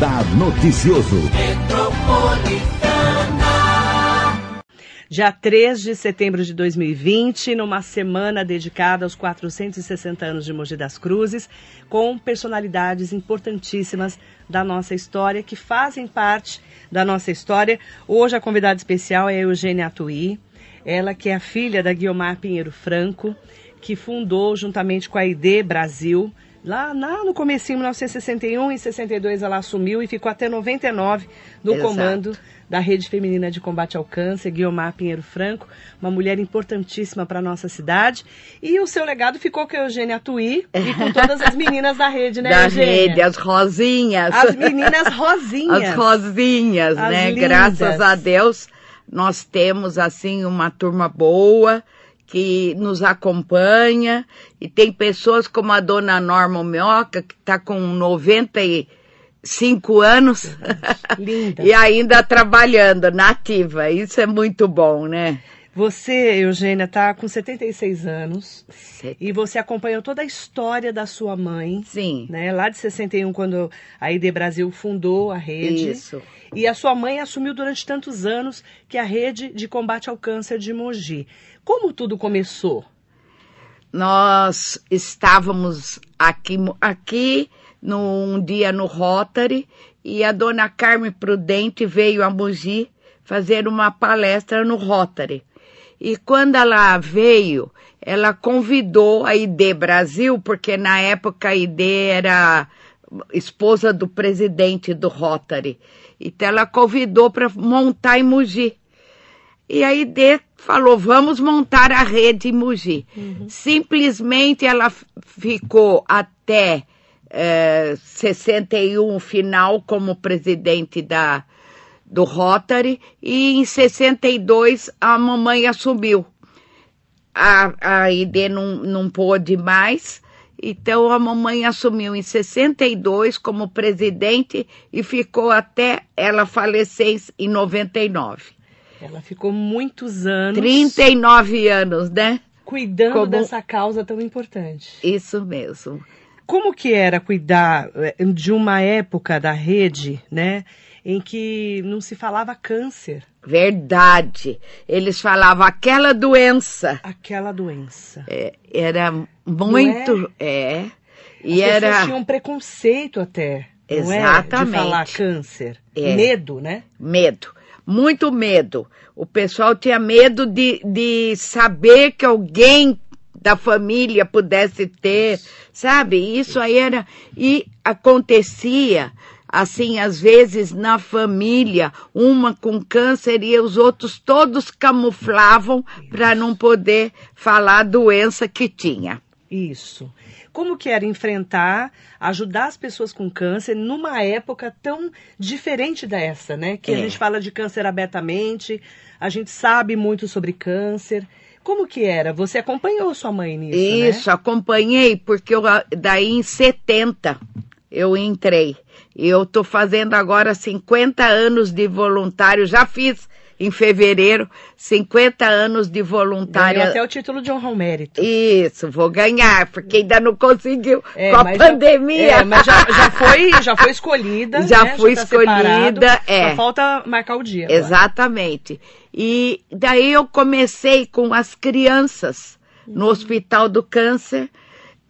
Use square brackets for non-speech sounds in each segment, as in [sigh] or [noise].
Radar Noticioso. Dia 3 de setembro de 2020, numa semana dedicada aos 460 anos de Mogi das Cruzes, com personalidades importantíssimas da nossa história, que fazem parte da nossa história. Hoje a convidada especial é a Eugênia Atuí, ela que é a filha da Guiomar Pinheiro Franco, que fundou juntamente com a ID Brasil, lá, lá no começo, em 1961 e 62 ela assumiu e ficou até 99 no Exato. comando da Rede Feminina de Combate ao Câncer, Guiomar Pinheiro Franco, uma mulher importantíssima para a nossa cidade. E o seu legado ficou com a Eugênia Tui e com [laughs] todas as meninas da rede, né, da Eugênia? rede, as rosinhas. As meninas rosinhas. As rosinhas, As né? lindas. Graças a Deus, nós temos, assim, uma turma boa que nos acompanha e tem pessoas como a dona Norma Mioca, que está com 95 anos Linda. [laughs] e ainda trabalhando na ativa. Isso é muito bom, né? Você, Eugênia, está com 76 anos e você acompanhou toda a história da sua mãe. Sim. Né, lá de 61, quando a ID Brasil fundou a rede. Isso. E a sua mãe assumiu durante tantos anos que a rede de combate ao câncer de Mogi. Como tudo começou? nós estávamos aqui, aqui num dia no Rotary e a dona Carmen Prudente veio a Mogi fazer uma palestra no Rotary. E quando ela veio, ela convidou a ID Brasil, porque na época a ID era esposa do presidente do Rotary. Então ela convidou para montar em Mogi. E a ID falou, vamos montar a rede em Mogi. Simplesmente ela ficou até eh, 61 final como presidente da, do Rotary e em 62 a mamãe assumiu. A, a ID não, não pôde mais, então a mamãe assumiu em 62 como presidente e ficou até ela falecer em 99. Ela ficou muitos anos 39 anos, né? cuidando Como- dessa causa tão importante. Isso mesmo. Como que era cuidar eh, de uma época da rede, né, em que não se falava câncer, Verdade. Eles falavam aquela doença. aquela doença? É, era muito. É. E As era. tinham preconceito até, não é? De Exatamente. falar câncer. É. Medo, né? Medo. Muito medo. O pessoal tinha medo de, de saber que alguém da família pudesse ter, sabe? Isso aí era. E acontecia, assim, às vezes na família, uma com câncer e os outros todos camuflavam para não poder falar a doença que tinha. Isso. Como que era enfrentar, ajudar as pessoas com câncer numa época tão diferente dessa, né? Que a É. gente fala de câncer abertamente, a gente sabe muito sobre câncer. Como que era? Você acompanhou sua mãe nisso, né? Isso, acompanhei, porque eu, daí em 70 eu entrei. Eu tô fazendo agora 50 anos de voluntário, já fiz em fevereiro 50 anos de Ganhou voluntária. até o título de honra ao mérito. Isso, vou ganhar, porque ainda não conseguiu É, com a mas já- pandemia. é, mas já, já [laughs] foi, já foi escolhida. Já né? fui tá escolhida, separado, é. Só falta marcar o dia. agora. Exatamente. E daí eu comecei com as crianças no Hospital do Câncer,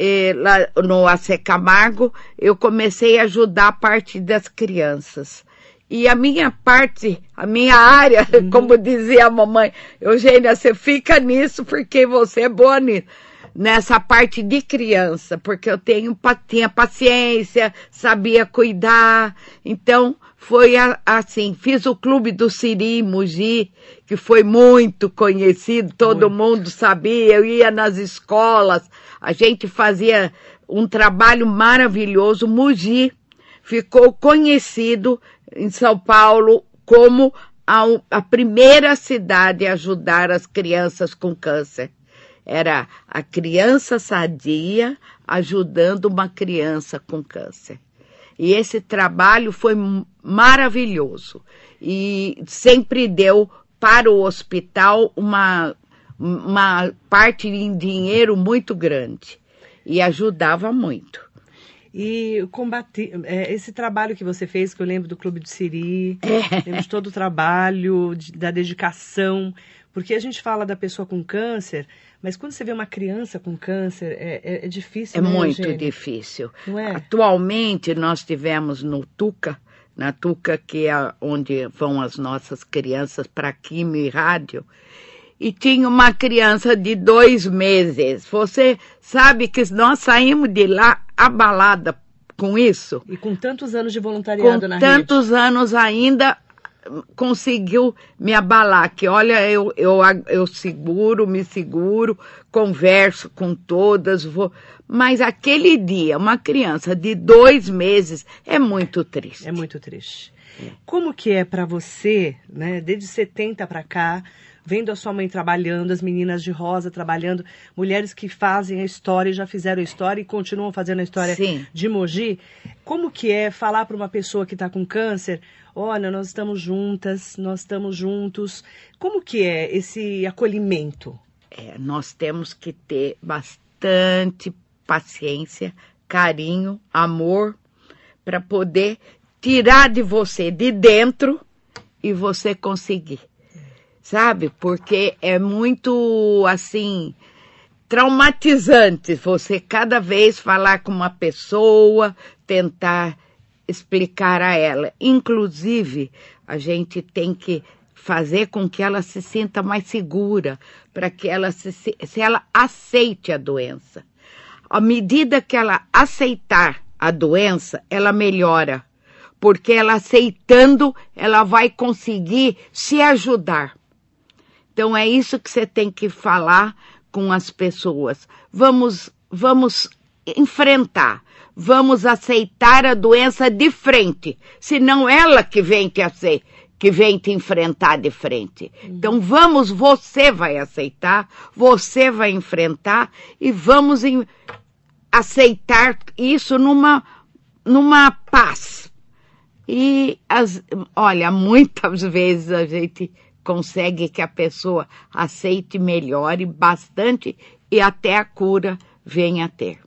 eh, lá no AC Camargo, eu comecei a ajudar a parte das crianças. E a minha parte, a minha área, [laughs] como dizia a mamãe, Eugênia, você fica nisso porque você é boa nisso. Nessa parte de criança, porque eu tenho, tinha paciência, sabia cuidar. Então, foi assim, fiz o clube do Siri em Mogi, que foi muito conhecido, todo mundo sabia, eu ia nas escolas, a gente fazia um trabalho maravilhoso. Mogi ficou conhecido em São Paulo como a, a primeira cidade a ajudar as crianças com câncer. Era a criança sadia ajudando uma criança com câncer. E esse trabalho foi maravilhoso e sempre deu para o hospital uma, uma parte em dinheiro muito grande e ajudava muito. E combater é, esse trabalho que você fez, que eu lembro do Clube do Siri, é. lembro de todo o trabalho, de, da dedicação, porque a gente fala da pessoa com câncer, mas quando você vê uma criança com câncer, é, é, é difícil. É né, muito Eugênia? difícil. É? Atualmente nós tivemos no Tuca, na Tuca, que é onde vão as nossas crianças para quimio e rádio, e tinha uma criança de dois meses. Você sabe que nós saímos de lá abalada com isso. E com tantos anos de voluntariado com na tantos rede. anos ainda conseguiu me abalar, que olha, eu, eu, eu seguro, me seguro, converso com todas, vou. Mas aquele dia, uma criança de dois meses é muito triste. É muito triste. Como que é para você, né, desde 70 para cá, vendo a sua mãe trabalhando, as meninas de rosa trabalhando, mulheres que fazem a história e já fizeram a história e continuam fazendo a história Sim. de Mogi, como que é falar para uma pessoa que está com câncer, olha, nós estamos juntas, nós estamos juntos, como que é esse acolhimento? É, nós temos que ter bastante paciência, carinho, amor, para poder tirar de você de dentro e você conseguir. Sabe? Porque é muito assim traumatizante você cada vez falar com uma pessoa, tentar explicar a ela. Inclusive, a gente tem que fazer com que ela se sinta mais segura, para que ela se, se ela aceite a doença. À medida que ela aceitar a doença, ela melhora, porque ela aceitando, ela vai conseguir se ajudar. Então é isso que você tem que falar com as pessoas. Vamos, vamos enfrentar, vamos aceitar a doença de frente, senão ela que vem te aceitar que vem te enfrentar de frente. Então vamos, você vai aceitar, você vai enfrentar e vamos em, aceitar isso numa, numa paz. E, as, olha, muitas [laughs] vezes a gente consegue que a pessoa aceite, melhore bastante e até a cura venha a ter.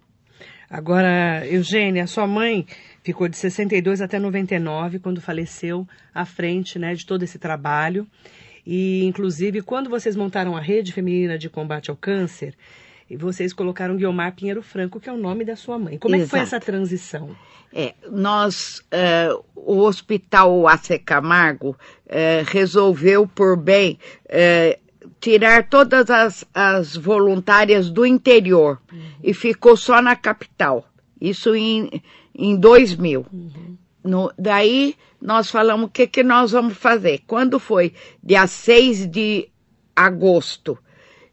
Agora, Eugênia, sua mãe ficou de 62 até 99, quando faleceu, à frente né, de todo esse trabalho. E, inclusive, quando vocês montaram a Rede Feminina de Combate ao Câncer, vocês colocaram Guiomar Pinheiro Franco, que é o nome da sua mãe. Como é que foi essa transição? É, nós, uh, o Hospital AC Camargo uh, resolveu por bem uh, tirar todas as, as, voluntárias do interior uhum. e ficou só na capital. Isso em, em 2000. Uhum. No, daí nós falamos o que, que nós vamos fazer. Quando foi dia 6 de agosto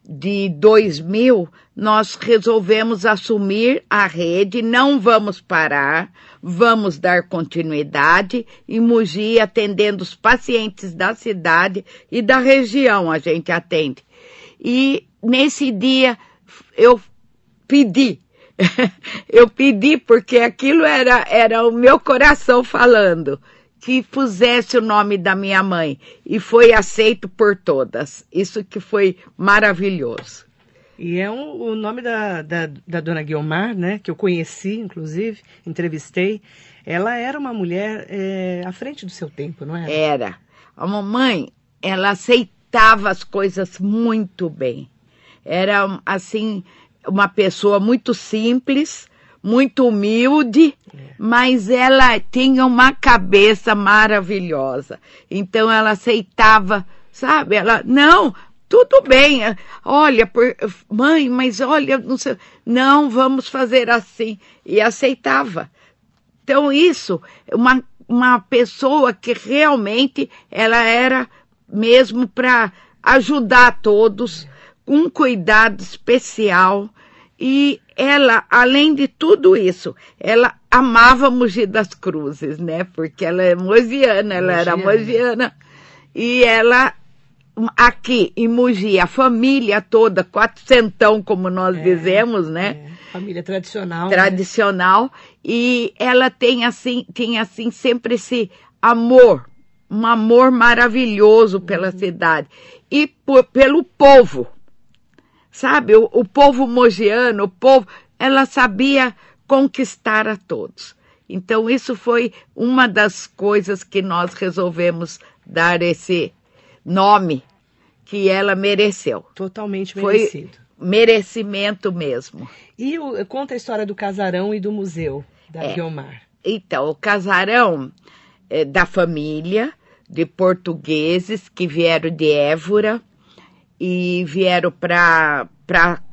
de 2000, nós resolvemos assumir a rede, não vamos parar, vamos dar continuidade e Mogi atendendo os pacientes da cidade e da região a gente atende. E nesse dia eu pedi, [laughs] eu pedi porque aquilo era, era o meu coração falando que pusesse o nome da minha mãe e foi aceito por todas. Isso que foi maravilhoso. E é um, o nome da, da, da, dona Guiomar, né, que eu conheci, inclusive, entrevistei. Ela era uma mulher é, à frente do seu tempo, não era? Era. A mamãe, ela aceitava as coisas muito bem. Era, assim, uma pessoa muito simples, muito humilde, é. mas ela tinha uma cabeça maravilhosa. Então ela aceitava, sabe? Ela, não, tudo bem, olha, por, mãe, mas olha, não sei, não, vamos fazer assim. E aceitava. Então isso, uma, uma pessoa que realmente ela era mesmo para ajudar todos, um cuidado especial. E ela, além de tudo isso, ela amava Mogi das Cruzes, né? Porque ela é mogiana, ela mogiana. era mogiana. E ela, aqui em Mogi, a família toda, quatrocentão, como nós é, dizemos, né? É. Família tradicional. Tradicional. Né? E ela tem assim, tinha assim sempre esse amor, um amor maravilhoso pela uhum. cidade. E por, pelo povo sabe? O, o povo mogiano, o povo, ela sabia conquistar a todos. Então, isso foi uma das coisas que nós resolvemos dar esse nome que ela mereceu. Totalmente Foi merecido. merecimento mesmo. E o- conta a história do casarão e do museu da É. Guiomar. Então, o casarão é da família de portugueses que vieram de Évora e vieram para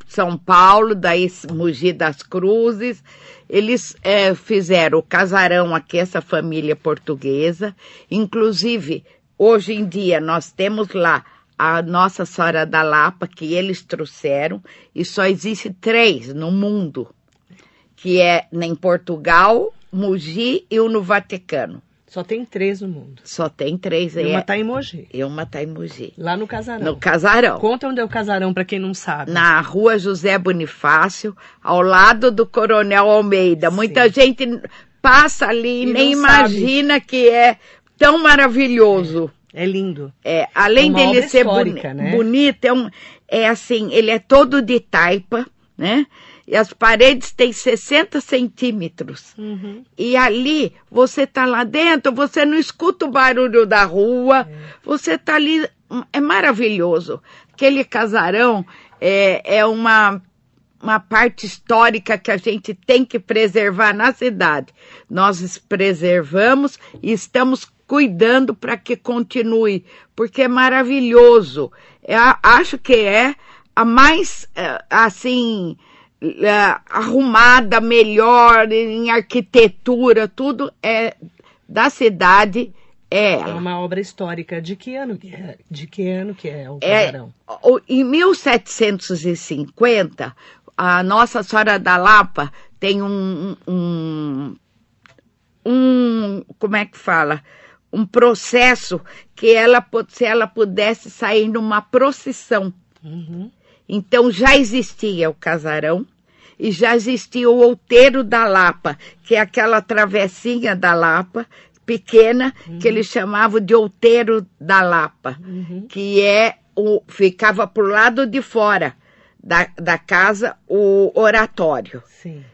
São Paulo, daí Mogi das Cruzes. Eles é, fizeram o casarão aqui, essa família portuguesa. Inclusive, hoje em dia, nós temos lá a Nossa Senhora da Lapa, que eles trouxeram, e só existe três no mundo que é em Portugal, Mogi e o no Vaticano. Só tem três no mundo. Só tem três E aí. uma tá em Mogi, E uma tá em Mogi. lá no casarão. No casarão. Conta onde é o casarão, para quem não sabe. Na rua José Bonifácio, ao lado do Coronel Almeida. Muita gente passa ali e nem não sabe. imagina que é tão maravilhoso. É lindo. É, além Uma dele ser boni né? bonito, é, um, é assim, ele é todo de taipa, né? E as paredes têm 60 centímetros. Uhum. E ali, você tá lá dentro, você não escuta o barulho da rua, você tá ali, é maravilhoso. Aquele casarão é, é uma, uma parte histórica que a gente tem que preservar na cidade. Nós preservamos e estamos cuidando para que continue, porque é maravilhoso. É a- acho que é a mais, eh, assim, arrumada, melhor em arquitetura, tudo é da cidade, é É ela. uma obra histórica. De que ano que é? De que ano que é o É, casarão? o- em 1750, a Nossa Senhora da Lapa tem um, um, um, como é que fala? Um processo que ela, se ela pudesse sair numa procissão. Uhum. Então já existia o casarão e já existia o outeiro da Lapa, que é aquela travessinha da Lapa pequena que eles chamavam de outeiro da Lapa, que é o ficava pro lado de fora da, da casa o oratório. Sim.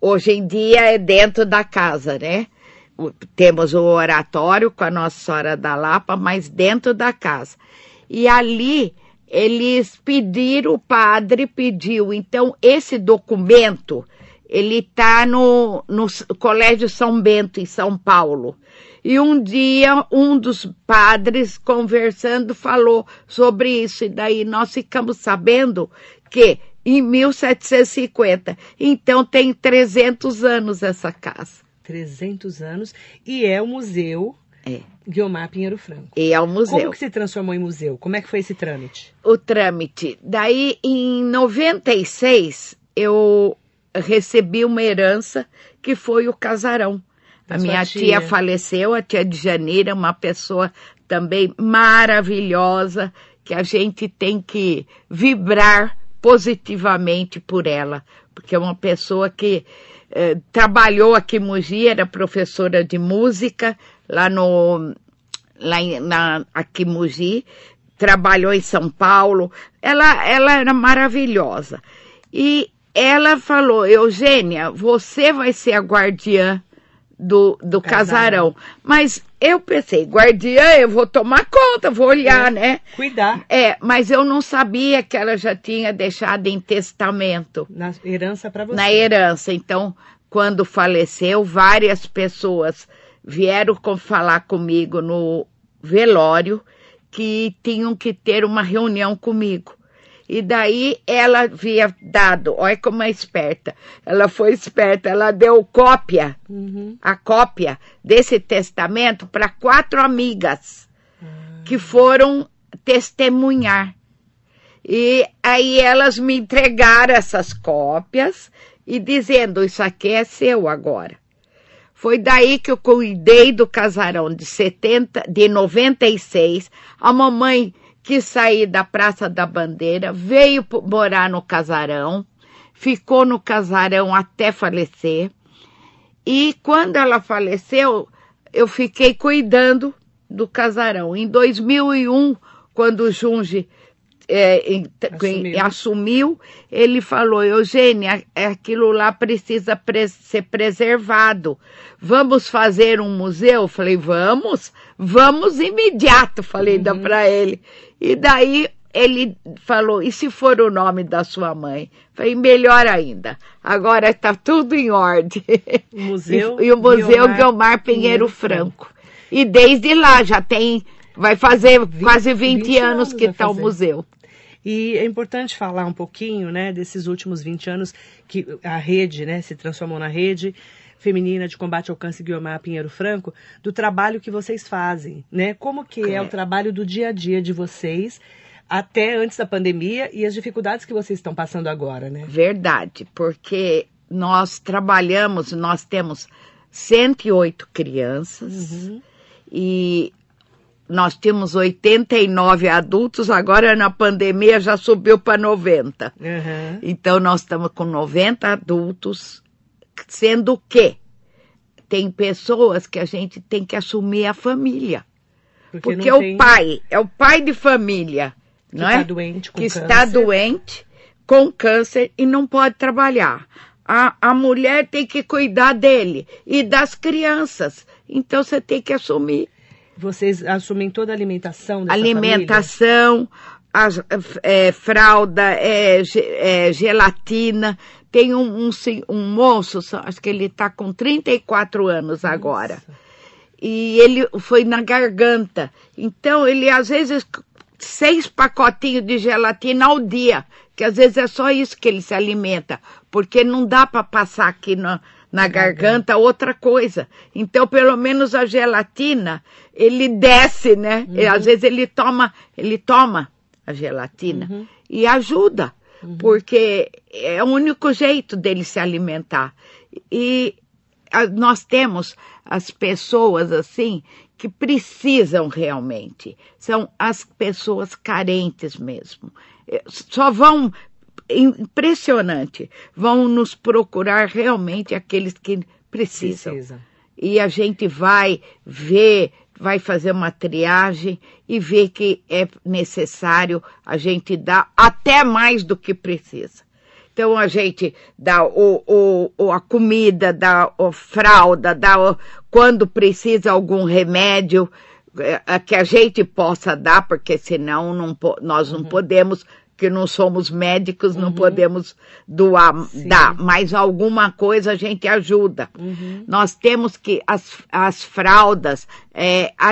Hoje em dia é dentro da casa, né? O- Temos o oratório com a Nossa Senhora da Lapa, mas dentro da casa. E ali eles pediram, o padre pediu. Então, esse documento, ele está no, no Colégio São Bento, em São Paulo. E um dia, um dos padres, conversando, falou sobre isso. E daí nós ficamos sabendo que em 1750. Então, tem 300 anos essa casa. 300 anos. E é o museu É. Guiomar Pinheiro Franco. E é o museu. Como que se transformou em museu? Como é que foi esse trâmite? o trâmite. Daí, em 96, eu recebi uma herança que foi o casarão. Da a minha tia. tia. faleceu, a tia de Janeira, uma pessoa também maravilhosa, que a gente tem que vibrar positivamente por ela, porque é uma pessoa que eh, trabalhou aqui em Mogi, era professora de música lá no lá em, na, aqui em Mogi, trabalhou em São Paulo. Ela, ela era maravilhosa. E ela falou, Eugênia, você vai ser a guardiã do, do Casarão. casarão. Mas eu pensei, guardiã, eu vou tomar conta, vou olhar, né? Cuidar É, mas eu não sabia que ela já tinha deixado em testamento na herança para você. na herança. Então, quando faleceu, várias pessoas vieram com- falar comigo no velório que tinham que ter uma reunião comigo. E daí ela havia dado, olha como é esperta. Ela foi esperta, ela deu cópia, Uhum. a cópia desse testamento para quatro amigas que foram testemunhar. E aí elas me entregaram essas cópias e dizendo, isso aqui é seu agora. Foi daí que eu cuidei do casarão de 70, de 96. A mamãe quis sair da Praça da Bandeira, veio morar no casarão, ficou no casarão até falecer. E quando ela faleceu, eu fiquei cuidando do casarão. Em 2001, quando o Junge é, Assumiu. assumiu, ele falou, Eugênia, aquilo lá precisa pre- ser preservado. Vamos fazer um museu? Eu falei, vamos, vamos imediato, falei ainda para ele. E daí ele falou, e se for o nome da sua mãe? Falei, melhor ainda. Agora está tudo em ordem. O museu e, [laughs] e o Museu Guiomar Guiomar Pinheiro Pinheiro Franco. E desde lá já tem, vai fazer quase 20, 20 anos anos que está o museu. E é importante falar um pouquinho, né, desses últimos 20 anos que a rede, né, se transformou na rede feminina de combate ao câncer Guiomar Pinheiro Franco, do trabalho que vocês fazem, né? Como que é, É. o trabalho do dia a dia de vocês até antes da pandemia e as dificuldades que vocês estão passando agora, né? Verdade, porque nós trabalhamos, nós temos 108 crianças Uhum. e nós temos 89 adultos, agora na pandemia já subiu para 90. Aham. Então nós estamos com 90 adultos, sendo que tem pessoas que a gente tem que assumir a família. Porque não o tem- pai, é o pai de família, que não está é? doente com que câncer. está doente com câncer e não pode trabalhar. A, a mulher tem que cuidar dele e das crianças. Então você tem que assumir Vocês assumem toda a alimentação dessa alimentação, as, é, fralda, é, é, gelatina. Tem um, um, um moço, acho que ele está com 34 anos família? agora Nossa. e ele foi na garganta. Então, ele às vezes seis pacotinhos de gelatina ao dia, que às vezes é só isso que ele se alimenta, porque não dá para passar aqui na, na garganta outra coisa. Então, pelo menos a gelatina, ele desce, né? E, às vezes ele toma, ele toma a gelatina Uhum. e ajuda, porque é o único jeito dele se alimentar. E a- nós temos as pessoas assim que precisam realmente. São as pessoas carentes mesmo. Eh, Só vão impressionante, vão nos procurar realmente aqueles que precisam. Precisa. E a gente vai ver, vai fazer uma triagem e ver que é necessário a gente dar até mais do que precisa. Então a gente dá o, o, o- a comida, dá a fralda, dá o- quando precisa algum remédio eh, que a gente possa dar, porque senão não, nós não podemos, que não somos médicos, não podemos doar, Sim. dar, mas alguma coisa a gente ajuda. Uhum. Nós temos que as, as fraldas, é, a,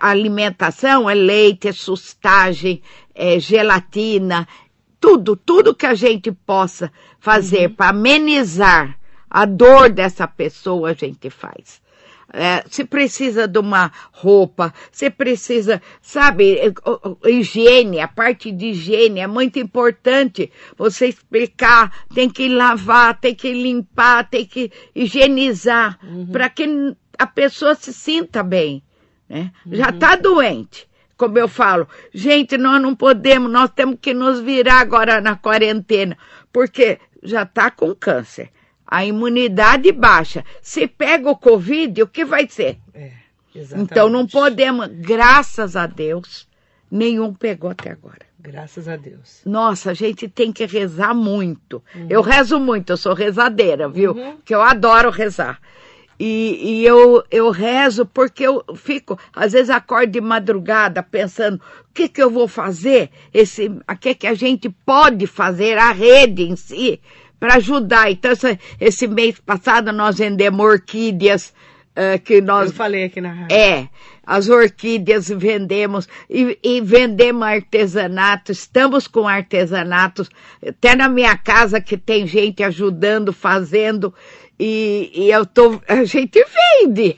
a alimentação é leite, é sustagem, é gelatina, tudo, tudo que a gente possa fazer para amenizar a dor dessa pessoa, a gente faz. É, se precisa de uma roupa, se precisa, sabe, é, higiene, a parte de higiene é muito importante. Você explicar, tem que lavar, tem que limpar, tem que higienizar, para que a pessoa se sinta bem. Né? Já está doente. Como eu falo, gente, nós não podemos, nós temos que nos virar agora na quarentena, porque já está com câncer. A imunidade baixa. Se pega o Covid, o que vai ser? É. Então não podemos, graças a Deus, nenhum pegou até agora. Graças a Deus. Nossa, a gente tem que rezar muito. Eu rezo muito, eu sou rezadeira, viu? Uhum. Porque eu adoro rezar. E, e eu, eu rezo porque eu fico, às vezes acordo de madrugada pensando, o que que eu vou fazer? Esse, o que que a gente pode fazer, a rede em si, para ajudar. Então, esse, esse mês passado nós vendemos orquídeas, eh, que nós Eu falei aqui na rádio. é, as orquídeas vendemos e, e vendemos artesanato, estamos com artesanatos, até na minha casa que tem gente ajudando, fazendo, e, e eu tô, a gente vende.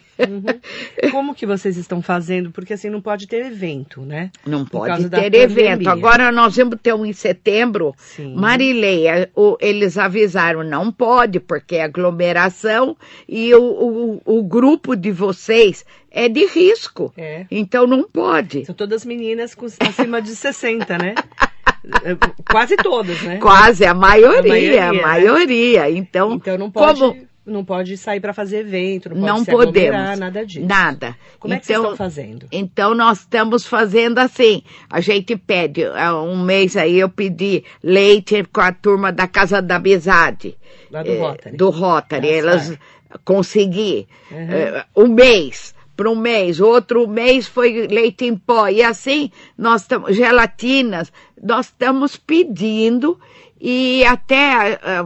Como que vocês estão fazendo? Porque assim não pode ter evento, né? Não Por pode ter evento. Agora nós vamos ter um em setembro. Sim. Marileia, o- eles avisaram, não pode, porque é aglomeração e o, o, o grupo de vocês é de risco. É. Então não pode. São todas meninas com, acima de 60, né? Quase todas, né? Quase, a maioria, a A maioria. maioria, né? Então, Então não pode como não pode sair para fazer evento, não pode não se podemos. nada disso. Nada. Como é que vocês estão fazendo? Então nós estamos fazendo assim. A gente pede, há um mês aí eu pedi leite com a turma da Casa da Amizade. Lá do eh, Rotary. Do Rotary. Ah, Elas certo. consegui Uhum. eh, um mês. Para um mês, outro mês foi leite em pó. E assim, nós estamos, gelatinas, nós estamos pedindo e até eh,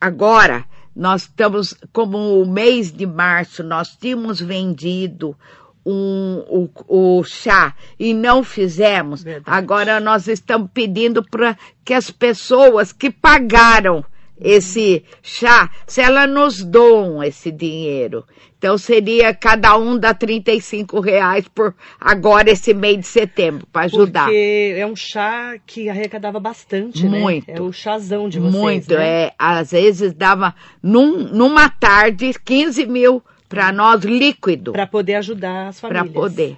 agora, nós estamos, como o mês de março, nós tínhamos vendido um, o, o chá e não fizemos. Verdade. Agora nós estamos pedindo para que as pessoas que pagaram esse chá, se elas nos doam esse dinheiro. Então seria cada um dá 35 reais por agora esse mês de setembro para ajudar. Porque é um chá que arrecadava bastante, né? Muito. É o chazão de vocês, Muito, né? é. Às vezes dava num, numa tarde 15 mil para nós líquido. Para poder ajudar as para famílias. poder.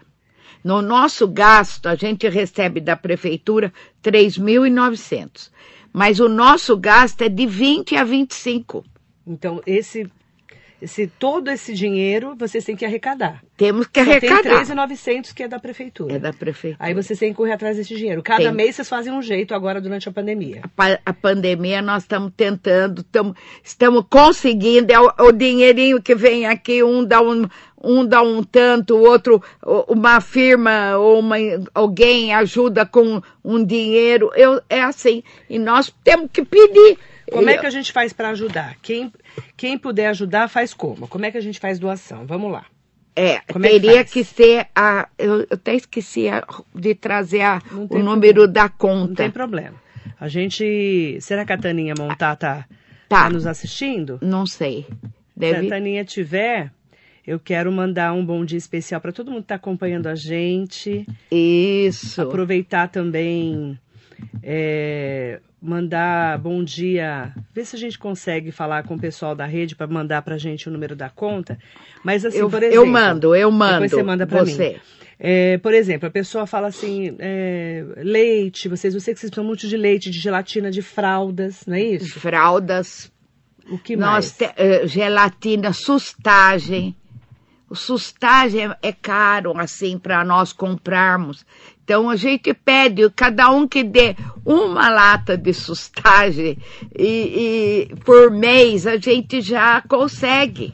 No nosso gasto, a gente recebe da prefeitura 3.900. Mas o nosso gasto é de 20 a 25. Então, esse, esse, todo esse dinheiro vocês têm que arrecadar. Temos que Só tem arrecadar. 3.900 que é da prefeitura. É da prefeitura. Aí vocês têm que correr atrás desse dinheiro. Cada Tem. mês vocês fazem um jeito agora durante a pandemia. A a pandemia nós estamos tentando, tamo, estamos conseguindo, é o, o dinheirinho que vem aqui, um dá um, um dá um tanto, o outro, uma firma ou uma, alguém ajuda com um dinheiro, eu, é assim, e nós temos que pedir. Como é que a gente faz para ajudar? Quem, quem puder ajudar, faz como? Como é que a gente faz doação? Vamos lá. É, Como é que teria que ser a. Eu, eu até esqueci a- de trazer a- Não o tem número da Não conta. tem problema. A gente. Será que a Taninha Montar tá, Tá. tá nos assistindo? Não sei. Se a Deve. Taninha tiver, eu quero mandar um bom dia especial para todo mundo que está acompanhando a gente. Isso. Aproveitar também, é, mandar bom dia. Ver se a gente consegue falar com o pessoal da rede para mandar para a gente o número da conta. Mas assim, Eu, por eu exemplo. mando, eu mando. Depois você manda para mim. você. É, por exemplo, a pessoa fala assim, é, leite, vocês, eu sei que vocês precisam muito de leite, de gelatina, de fraldas, não é isso? Fraldas. O que Nós mais? te- eh, gelatina, sustagem. O sustagem é- é caro, assim, para nós comprarmos. Então a gente pede, cada um que dê uma lata de sustagem e, e por mês a gente já consegue.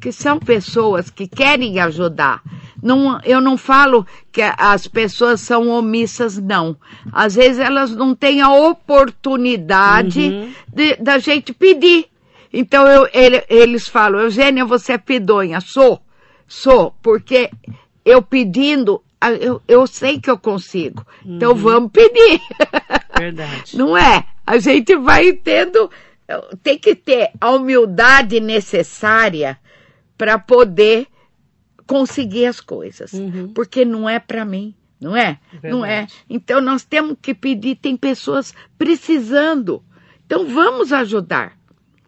Que são pessoas que querem ajudar. Não, eu não falo que as pessoas são omissas, não. Às vezes elas não têm a oportunidade Uhum. de- da gente pedir. Então eu, ele- eles falam, Eugênia, você é pedonha. Sou, sou, porque eu pedindo, eu, eu sei que eu consigo. Então vamos pedir. [laughs] Verdade. Não é? A gente vai tendo, tem que ter a humildade necessária para poder conseguir as coisas. Uhum. Porque não é para mim, não é? Não é. Verdade. Então nós temos que pedir, tem pessoas precisando. Então vamos ajudar.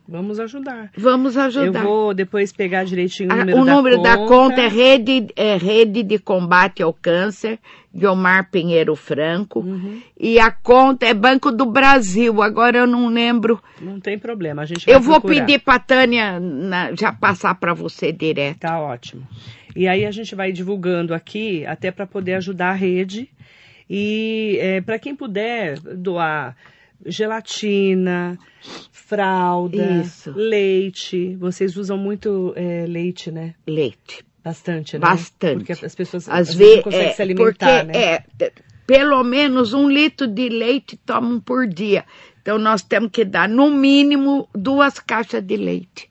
Vamos ajudar. Vamos ajudar. Eu vou depois pegar direitinho o Ah, número, o da, número conta. da conta é rede, é rede de Combate ao Câncer, Guilmar Pinheiro Franco. Uhum. E a conta é Banco do Brasil. Agora eu não lembro. Não tem problema, a gente Eu vou procurar. pedir para Tânia na- já passar para você direto. Tá ótimo. E aí a gente vai divulgando aqui, até para poder ajudar a rede. E para quem puder doar gelatina, fralda, Isso. leite. Vocês usam muito é, leite, né? Leite. Bastante, né? Bastante. Porque as pessoas Às vezes não conseguem é, se alimentar, porque né? é, pelo menos um litro de leite tomam por dia. Então nós temos que dar no mínimo duas caixas de leite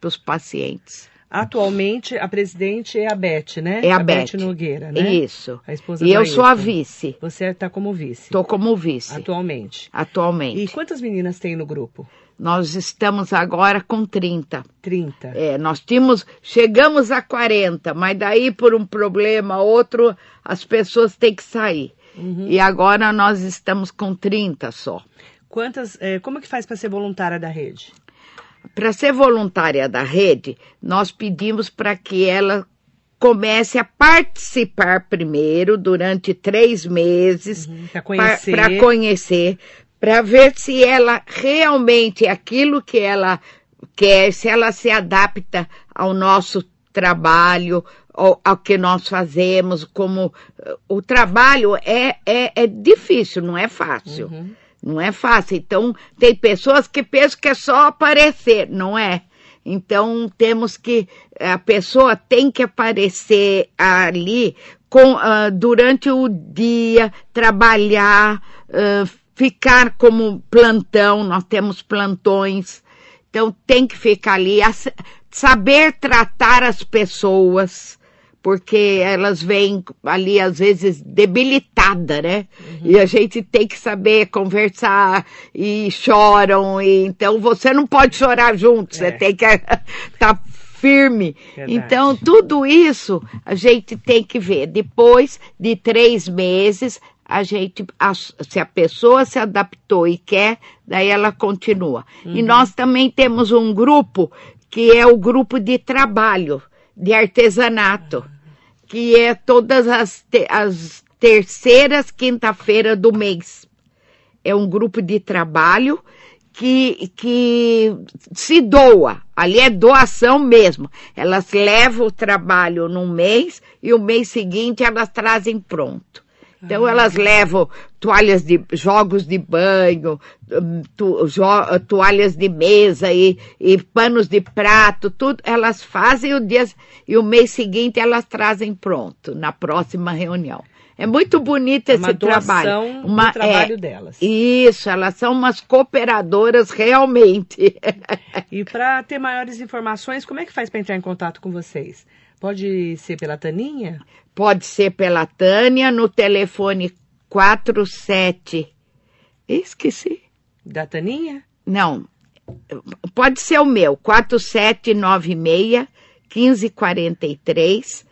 para os pacientes. Atualmente, a presidente é a Beth, né? É a Beth. Nogueira, né? Isso. A esposa E eu sou a vice. Você está como vice. Estou como vice Atualmente. atualmente. E quantas meninas tem no grupo? Nós estamos agora com 30. 30. É, nós tínhamos, chegamos a 40, mas daí por um problema outro, as pessoas têm que sair. Uhum. E agora nós estamos com 30 só. Quantas, é, como que faz para ser voluntária da rede? Para ser voluntária da rede, nós pedimos para que ela comece a participar primeiro durante três meses Para conhecer. para conhecer, para ver se ela realmente aquilo que ela quer, se ela se adapta ao nosso trabalho, ao, ao que nós fazemos, como o trabalho é, é, é difícil, não é fácil. Uhum. Não é fácil. Então, tem pessoas que pensam que é só aparecer, não é? Então, temos que, a pessoa tem que aparecer ali com, uh, durante o dia, trabalhar, uh, ficar como plantão, nós temos plantões. Então, tem que ficar ali, saber tratar as pessoas, porque elas vêm ali às vezes debilitada, né? Uhum. E a gente tem que saber conversar e choram e então você não pode chorar junto, é. você tem que estar [laughs] tá firme. Verdade. Então tudo isso a gente tem que ver. Depois de três meses a gente, a, se a pessoa se adaptou e quer, daí ela continua. Uhum. E nós também temos um grupo que é o grupo de trabalho de artesanato, que é todas as, te as terceiras quinta-feira do mês. É um grupo de trabalho que, que se doa. Ali é doação mesmo. Elas levam o trabalho num mês e o mês seguinte elas trazem pronto. Então elas levam toalhas de jogos de banho, hum, tu, jo, toalhas de mesa e, e, panos de prato, tudo. Elas fazem o dia e o mês seguinte elas trazem pronto na próxima reunião. É muito bonito é esse trabalho. Uma do trabalho é, delas. Isso, elas são umas cooperadoras realmente. e para ter maiores informações, como é que faz para entrar em contato com vocês? Pode ser pela Taninha? Pode ser pela Tânia no telefone 47. Esqueci. Da Taninha? Não. Pode ser o meu, 4796 1543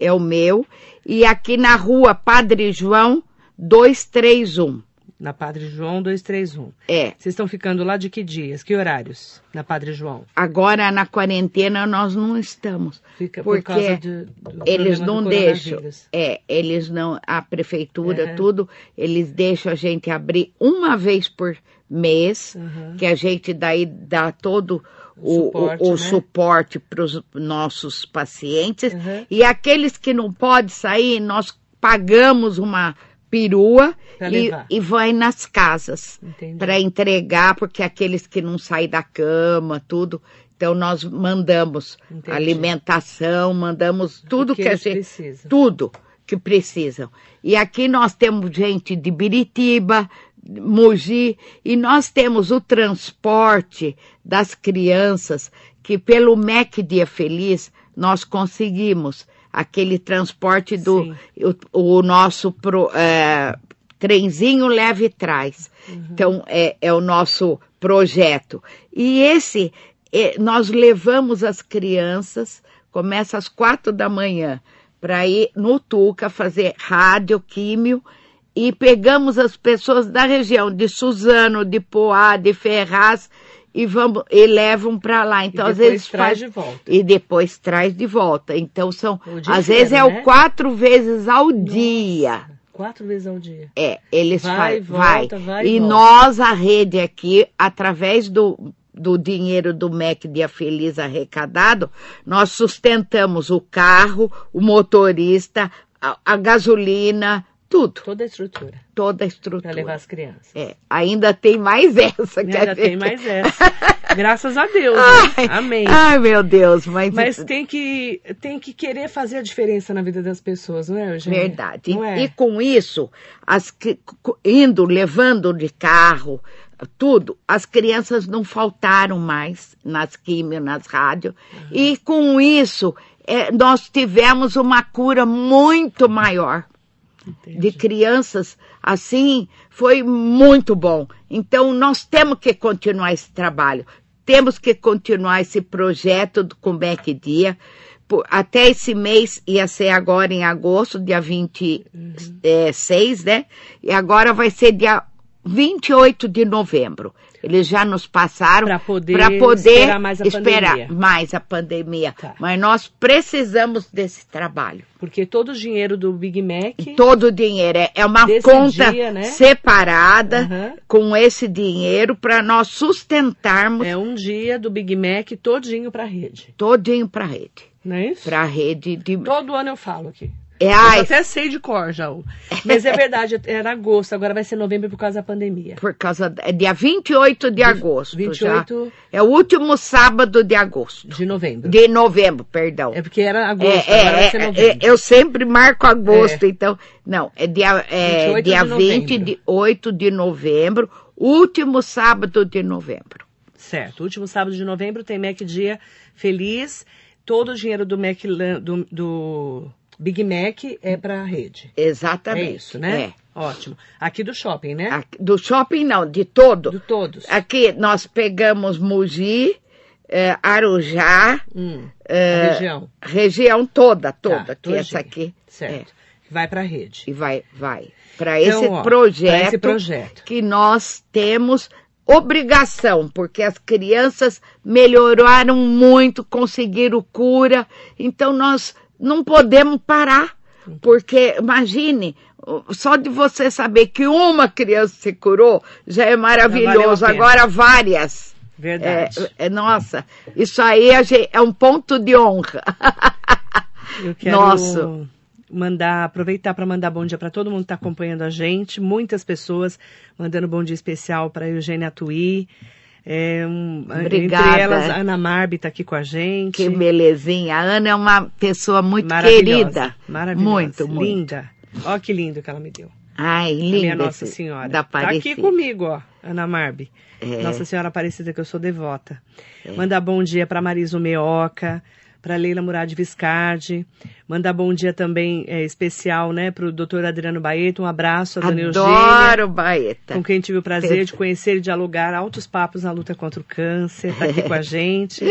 é o meu. E aqui na rua Padre João 231 na Padre João 231. É. Vocês estão ficando lá de que dias? Que horários na Padre João? Agora na quarentena nós não estamos. Fica porque por causa de, do eles não deixam. É, eles não a prefeitura uhum. tudo, eles deixam a gente abrir uma vez por mês, uhum. que a gente daí dá todo o, suporte, o, né? para os nossos pacientes. Uhum. E aqueles que não podem sair, nós pagamos uma perua e, e, vai nas casas para entregar, porque aqueles que não saem da cama, tudo. Então nós mandamos Entendi. alimentação, mandamos tudo que, que a gente. Precisam. Tudo que precisam. E aqui nós temos gente de Biritiba, Mogi, e nós temos o transporte das crianças, que pelo MEC Dia Feliz nós conseguimos aquele transporte do o, o, nosso pro, é, trenzinho leve traz. Uhum. Então é, é o nosso projeto. E esse é, nós levamos as crianças, começa às quatro da manhã, para ir no Tuca fazer rádio, químio, e pegamos as pessoas da região de Suzano, de Poá, de Ferraz, e vamos e levam para lá. Então às vezes traz faz de volta. e depois traz de volta. Então são às vezes é né? o quatro vezes ao Nossa. dia. Quatro vezes ao dia. É, eles vai, vai, volta, vai e volta. nós a rede aqui através do do dinheiro do MEC Dia Feliz arrecadado, nós sustentamos o carro, o motorista, a, a gasolina, tudo. Toda a estrutura. Toda a estrutura. Para levar as crianças. É, ainda tem mais essa. Ainda tem mais [laughs] essa. Graças a Deus. Né? Amém. Ai, meu Deus. Mas, mas tem, que, tem que querer fazer a diferença na vida das pessoas, não é, Eugênia? Verdade. Não é? E com isso, as, indo, levando de carro, tudo, as crianças não faltaram mais nas químias, nas rádios. Uhum. E com isso, é, nós tivemos uma cura muito maior Entendi. de crianças assim foi muito bom. Então nós temos que continuar esse trabalho, temos que continuar esse projeto do Comeback Dia. Até esse mês ia ser agora em agosto, dia 26, uhum. é, né? E agora vai ser dia 28 de novembro. Eles já nos passaram Pra poder pra poder esperar mais a esperar pandemia. mais a pandemia. Tá. Mas nós precisamos desse trabalho. Porque todo o dinheiro do Big Mac. Todo o dinheiro é, é uma conta dia, né? separada Aham. com esse dinheiro para nós sustentarmos É um dia do Big Mac todinho pra rede. todinho para rede, Não é isso? para rede de Todo ano eu falo aqui. É, Eu ai, até sei de cor já. Mas é verdade, era agosto, agora vai ser novembro por causa da pandemia. por causa é dia 28 de agosto, 28 já. É o último sábado de agosto. de novembro. De novembro, perdão. É porque era É, agosto, é, agora vai ser é, novembro. é, eu sempre marco agosto, então. Não, é dia, é, 28 dia de novembro. 28 de novembro, último sábado de novembro. Certo. Último sábado de novembro tem Mac Dia Feliz. Todo o dinheiro do, Mac, do, do Big Mac é pra rede. Exatamente. É isso, né? Ótimo. Aqui do shopping, né? É. Aqui- Do shopping, não, de todo. De todos. Aqui nós pegamos Mogi, eh, Arujá, Hum, eh, a região. região toda, toda, Tá, que essa aqui. Certo. Vai pra rede. E vai, vai. Para Então, esse ó, projeto. esse projeto. que nós temos obrigação, porque as crianças melhoraram muito, conseguiram cura, então nós não podemos parar, porque imagine, só de você saber que uma criança se curou já é maravilhoso, pena. agora várias. É, Verdade. é, nossa, isso aí é um ponto de honra. [laughs] Eu quero Nossa. mandar, aproveitar para mandar bom dia para todo mundo que está acompanhando a gente. Muitas pessoas mandando bom dia especial para Eugênia Tui. É, um, Obrigada. Entre elas, a Ana Marbi está aqui com a gente. que belezinha. A Ana é uma pessoa muito Maravilhosa, querida. Maravilhosa. Muito, muito. Linda. Olha que lindo que ela me deu. Ai, linda. minha Nossa Senhora. Da tá aqui Aparecida. comigo, ó, Ana Marbi. É. Nossa Senhora Aparecida, que eu sou devota. Mandar bom dia para Marisa Meoca, para Leila Murad Viscardi. Mandar bom dia também é, especial, né, para o doutor Adriano Baeta. Um abraço, a dona Eugênia, Adoro Baeta. com quem tive o prazer de conhecer e dialogar altos papos na luta contra o câncer. Está aqui com a [laughs] gente,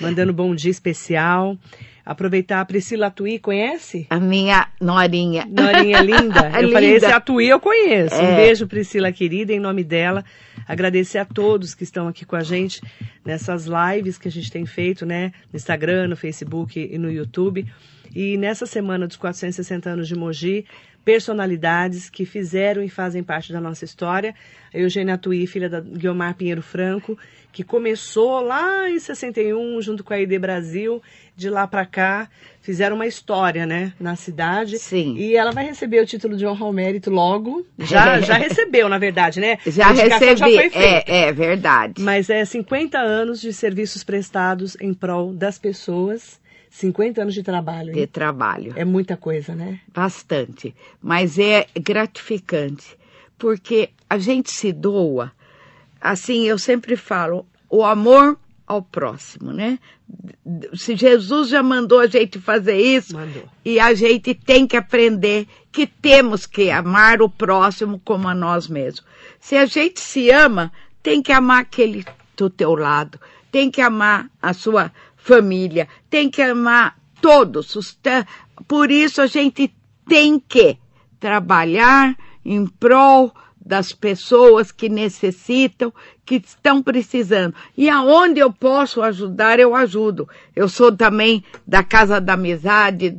mandando bom dia especial. Aproveitar a Priscila Tui, conhece? A minha norinha. Norinha linda. [laughs] Eu falei, Linda. esse Atuí eu conheço. Um É. beijo, Priscila querida, em nome dela. Agradecer a todos que estão aqui com a gente nessas lives que a gente tem feito, né? No Instagram, no Facebook e no YouTube. E nessa semana dos 460 anos de Mogi, personalidades que fizeram e fazem parte da nossa história. Eugênia Atuí, filha da Guiomar Pinheiro Franco, que começou lá em 61, junto com a ID Brasil, de lá para cá, fizeram uma história, né, na cidade. Sim. E ela vai receber o título de honra ao mérito logo. Já, [laughs] já recebeu, na verdade, né? Já recebi. Já é, é verdade. Mas é 50 anos de serviços prestados em prol das pessoas. 50 anos de trabalho. De hein? trabalho. É muita coisa, né? Bastante. Mas é gratificante. Porque a gente se doa. Assim, eu sempre falo, o amor ao próximo, né? Se Jesus já mandou a gente fazer isso, Mandou. e a gente tem que aprender que temos que amar o próximo como a nós mesmos. Se a gente se ama, tem que amar aquele do teu lado, tem que amar a sua família, tem que amar todos. Por isso a gente tem que trabalhar em prol das pessoas que necessitam, que estão precisando. E aonde eu posso ajudar, eu ajudo. Eu sou também da Casa da Amizade,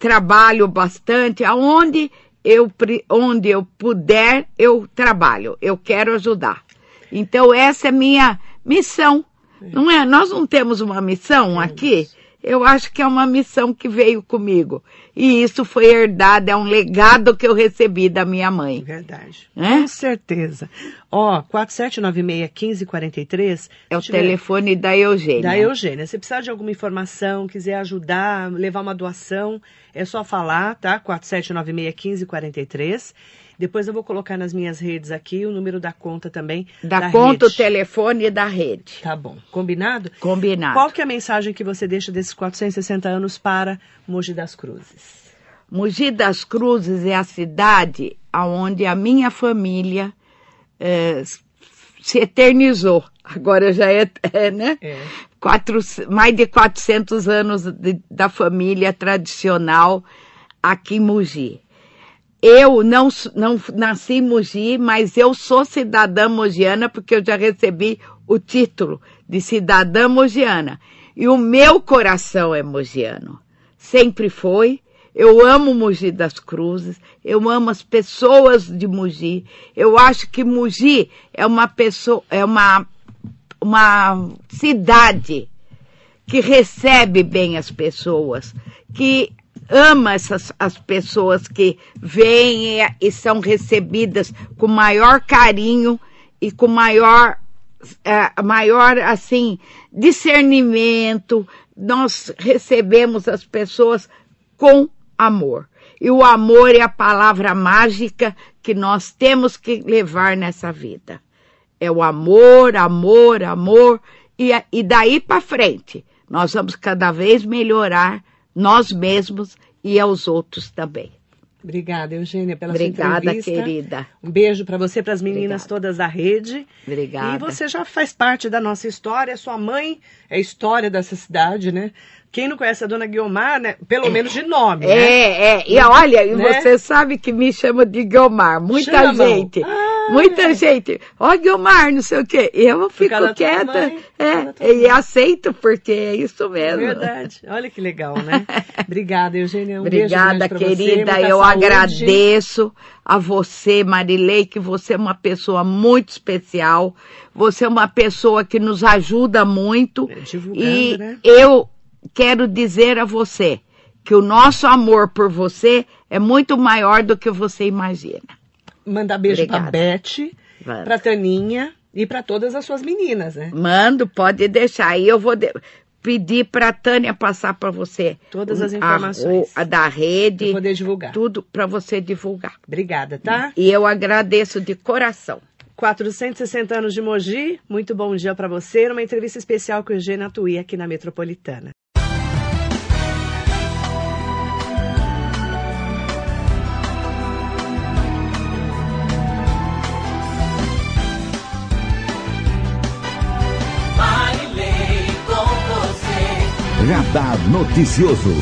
trabalho bastante. Aonde eu, onde eu puder, eu trabalho. Eu quero ajudar. Então, essa é minha missão. Não é? Nós não temos uma missão aqui? Eu acho que é uma missão que veio comigo. E isso foi herdado, é um legado que eu recebi da minha mãe. Verdade. É? Com certeza. Ó, 4796-1543. É o telefone da Eugênia. Da Eugênia. Se precisar de alguma informação, quiser ajudar, levar uma doação, é só falar, tá? 4796-1543. Depois eu vou colocar nas minhas redes aqui o número da conta também. Da, conta, o rede. telefone da rede. Tá bom. Combinado? Combinado. Qual que é a mensagem que você deixa desses 460 anos para Mogi das Cruzes? Mogi das Cruzes é a cidade onde a minha família eh, se eternizou. Agora já é, é, né? É. Quatro, mais de 400 anos de- da família tradicional aqui em Mogi. Eu não, não nasci em Mogi, mas eu sou cidadã mogiana porque eu já recebi o título de cidadã mogiana. E o meu coração é mogiano. Sempre foi. Eu amo Mogi das Cruzes, eu amo as pessoas de Mogi. Eu acho que Mogi é uma pessoa, é uma, uma cidade que recebe bem as pessoas, que ama essas as pessoas que vêm e, e são recebidas com maior carinho e com maior é, maior assim discernimento. Nós recebemos as pessoas com amor. E o amor é a palavra mágica que nós temos que levar nessa vida. É o amor, amor, amor. E, e daí para frente, nós vamos cada vez melhorar nós mesmos e aos outros também. Obrigada, Eugênia, pela Obrigada, sua entrevista. querida. Um beijo para você, para as meninas Obrigada. todas da rede. Obrigada. E você já faz parte da nossa história. Sua mãe é história dessa cidade, né? Quem não conhece a dona Guiomar, né? Pelo menos de nome, né? É, é. E olha, e Né? você sabe que me chama de Guilmar. Muita Chama. gente. Ah, muita é. gente. Ó, Guilmar, não sei o quê. Eu fico quieta. mãe, é, e aceito, porque é isso mesmo. Verdade. Olha que legal, né? [laughs] Obrigada, Eugênia. Um Obrigada, você, querida. muita Eu saúde. agradeço a você, Marilei, que você é uma pessoa muito especial. Você é uma pessoa que nos ajuda muito. É, divulgando, e né? eu quero dizer a você que o nosso amor por você é muito maior do que você imagina. Mandar beijo Obrigada. pra Beth, Manda. pra Taninha e pra todas as suas meninas, né? Mando, pode deixar. Aí eu vou de- pedir para Tânia passar para você Todas as a- informações. o- a da rede, Pra poder divulgar. tudo para você divulgar. Obrigada, tá? E eu agradeço de coração. 460 anos de Mogi, muito bom dia pra você. Numa entrevista especial com o Eugênia Tui aqui na Metropolitana. Radar Noticioso.